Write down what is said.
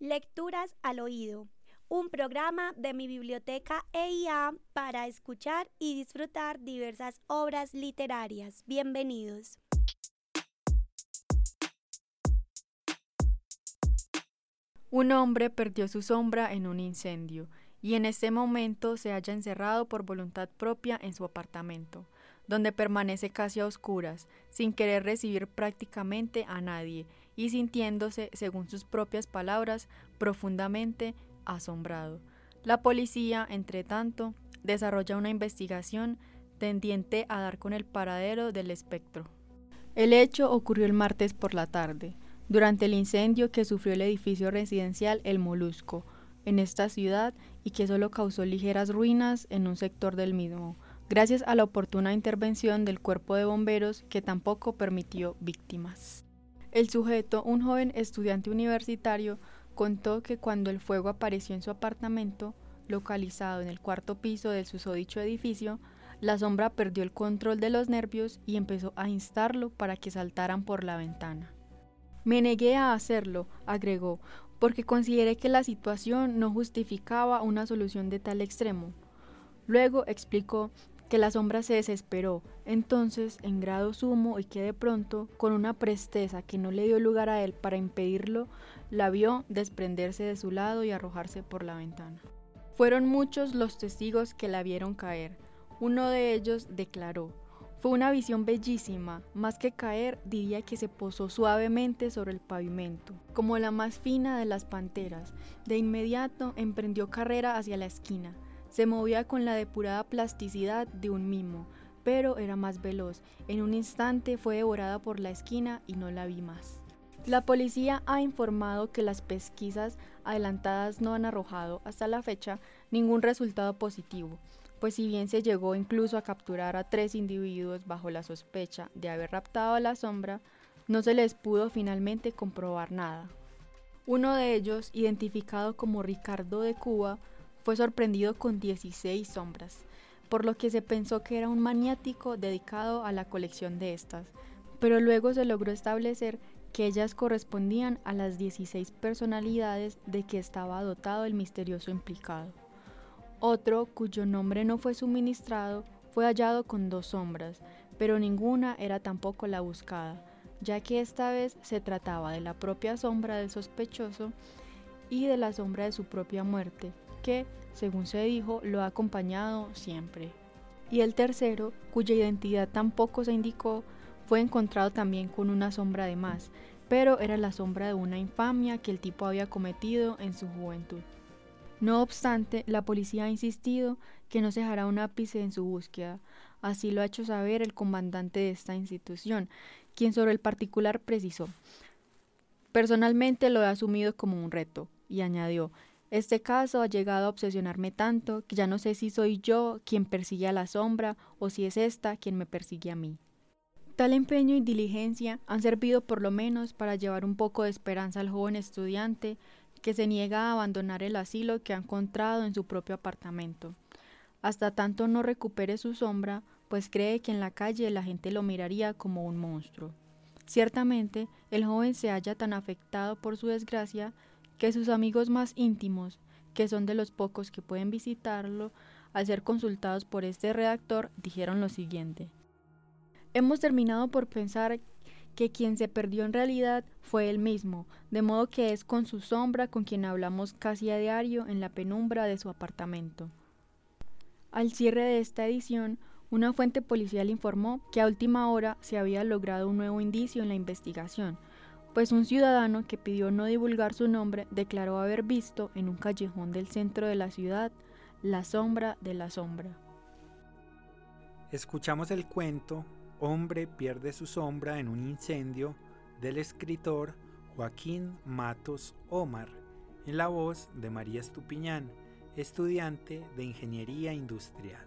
Lecturas al oído, un programa de mi biblioteca EIA para escuchar y disfrutar diversas obras literarias. Bienvenidos. Un hombre perdió su sombra en un incendio y en este momento se halla encerrado por voluntad propia en su apartamento, donde permanece casi a oscuras, sin querer recibir prácticamente a nadie y sintiéndose, según sus propias palabras, profundamente asombrado. La policía, entre tanto, desarrolla una investigación tendiente a dar con el paradero del espectro. El hecho ocurrió el martes por la tarde, durante el incendio que sufrió el edificio residencial El Molusco, en esta ciudad, y que solo causó ligeras ruinas en un sector del mismo, gracias a la oportuna intervención del cuerpo de bomberos que tampoco permitió víctimas. El sujeto, un joven estudiante universitario, contó que cuando el fuego apareció en su apartamento, localizado en el cuarto piso del susodicho edificio, la sombra perdió el control de los nervios y empezó a instarlo para que saltaran por la ventana. Me negué a hacerlo, agregó, porque consideré que la situación no justificaba una solución de tal extremo. Luego explicó que la sombra se desesperó, entonces, en grado sumo y que de pronto, con una presteza que no le dio lugar a él para impedirlo, la vio desprenderse de su lado y arrojarse por la ventana. Fueron muchos los testigos que la vieron caer. Uno de ellos declaró, fue una visión bellísima, más que caer diría que se posó suavemente sobre el pavimento, como la más fina de las panteras. De inmediato emprendió carrera hacia la esquina, se movía con la depurada plasticidad de un mimo, pero era más veloz. En un instante fue devorada por la esquina y no la vi más. La policía ha informado que las pesquisas adelantadas no han arrojado hasta la fecha ningún resultado positivo, pues si bien se llegó incluso a capturar a tres individuos bajo la sospecha de haber raptado a la sombra, no se les pudo finalmente comprobar nada. Uno de ellos, identificado como Ricardo de Cuba, fue sorprendido con 16 sombras, por lo que se pensó que era un maniático dedicado a la colección de estas, pero luego se logró establecer que ellas correspondían a las 16 personalidades de que estaba dotado el misterioso implicado. Otro, cuyo nombre no fue suministrado, fue hallado con dos sombras, pero ninguna era tampoco la buscada, ya que esta vez se trataba de la propia sombra del sospechoso y de la sombra de su propia muerte, que, según se dijo, lo ha acompañado siempre. Y el tercero, cuya identidad tampoco se indicó, fue encontrado también con una sombra de más, pero era la sombra de una infamia que el tipo había cometido en su juventud. No obstante, la policía ha insistido que no se dejará un ápice en su búsqueda. Así lo ha hecho saber el comandante de esta institución, quien sobre el particular precisó. Personalmente lo he asumido como un reto, y añadió, este caso ha llegado a obsesionarme tanto que ya no sé si soy yo quien persigue a la sombra o si es esta quien me persigue a mí. Tal empeño y diligencia han servido por lo menos para llevar un poco de esperanza al joven estudiante que se niega a abandonar el asilo que ha encontrado en su propio apartamento. Hasta tanto no recupere su sombra, pues cree que en la calle la gente lo miraría como un monstruo. Ciertamente, el joven se halla tan afectado por su desgracia que sus amigos más íntimos, que son de los pocos que pueden visitarlo, al ser consultados por este redactor, dijeron lo siguiente. Hemos terminado por pensar que quien se perdió en realidad fue él mismo, de modo que es con su sombra con quien hablamos casi a diario en la penumbra de su apartamento. Al cierre de esta edición, una fuente policial informó que a última hora se había logrado un nuevo indicio en la investigación, pues un ciudadano que pidió no divulgar su nombre declaró haber visto en un callejón del centro de la ciudad la sombra de la sombra. Escuchamos el cuento Hombre pierde su sombra en un incendio del escritor Joaquín Matos Omar, en la voz de María Estupiñán, estudiante de Ingeniería Industrial.